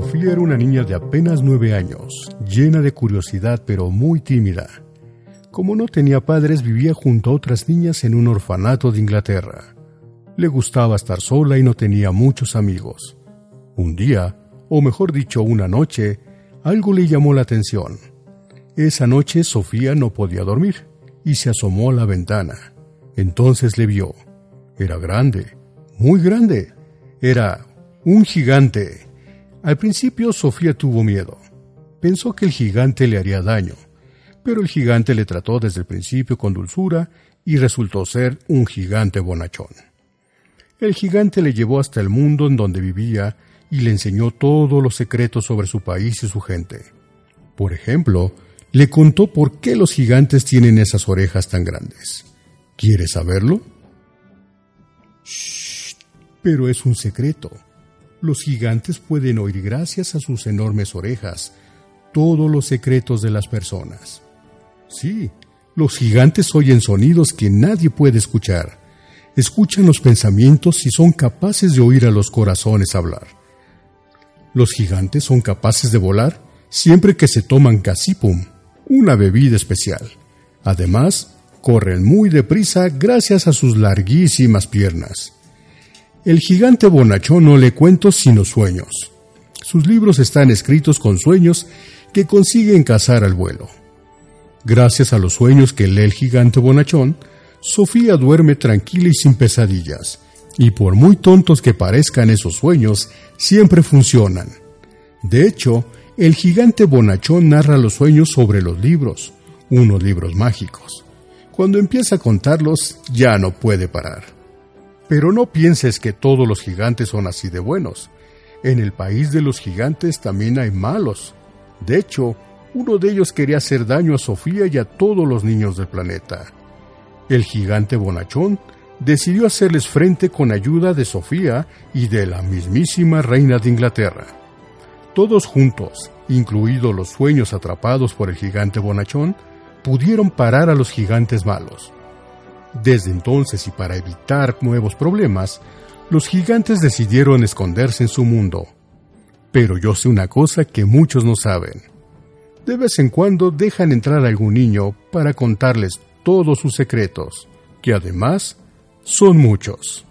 Sofía era una niña de apenas nueve años, llena de curiosidad pero muy tímida. Como no tenía padres, vivía junto a otras niñas en un orfanato de Inglaterra. Le gustaba estar sola y no tenía muchos amigos. Un día, o mejor dicho, una noche, algo le llamó la atención. Esa noche Sofía no podía dormir y se asomó a la ventana. Entonces le vio. Era grande, muy grande. Era un gigante. Al principio Sofía tuvo miedo. Pensó que el gigante le haría daño, pero el gigante le trató desde el principio con dulzura y resultó ser un gigante bonachón. El gigante le llevó hasta el mundo en donde vivía y le enseñó todos los secretos sobre su país y su gente. Por ejemplo, le contó por qué los gigantes tienen esas orejas tan grandes. ¿Quieres saberlo? Shh, pero es un secreto. Los gigantes pueden oír gracias a sus enormes orejas todos los secretos de las personas. Sí, los gigantes oyen sonidos que nadie puede escuchar. Escuchan los pensamientos y son capaces de oír a los corazones hablar. Los gigantes son capaces de volar siempre que se toman casipum, una bebida especial. Además, corren muy deprisa gracias a sus larguísimas piernas. El gigante bonachón no le cuento sino sueños. Sus libros están escritos con sueños que consiguen cazar al vuelo. Gracias a los sueños que lee el gigante bonachón, Sofía duerme tranquila y sin pesadillas, y por muy tontos que parezcan esos sueños, siempre funcionan. De hecho, el gigante bonachón narra los sueños sobre los libros, unos libros mágicos. Cuando empieza a contarlos, ya no puede parar. Pero no pienses que todos los gigantes son así de buenos. En el país de los gigantes también hay malos. De hecho, uno de ellos quería hacer daño a Sofía y a todos los niños del planeta. El gigante bonachón decidió hacerles frente con ayuda de Sofía y de la mismísima reina de Inglaterra. Todos juntos, incluidos los sueños atrapados por el gigante bonachón, pudieron parar a los gigantes malos. Desde entonces y para evitar nuevos problemas, los gigantes decidieron esconderse en su mundo. Pero yo sé una cosa que muchos no saben. De vez en cuando dejan entrar a algún niño para contarles todos sus secretos, que además son muchos.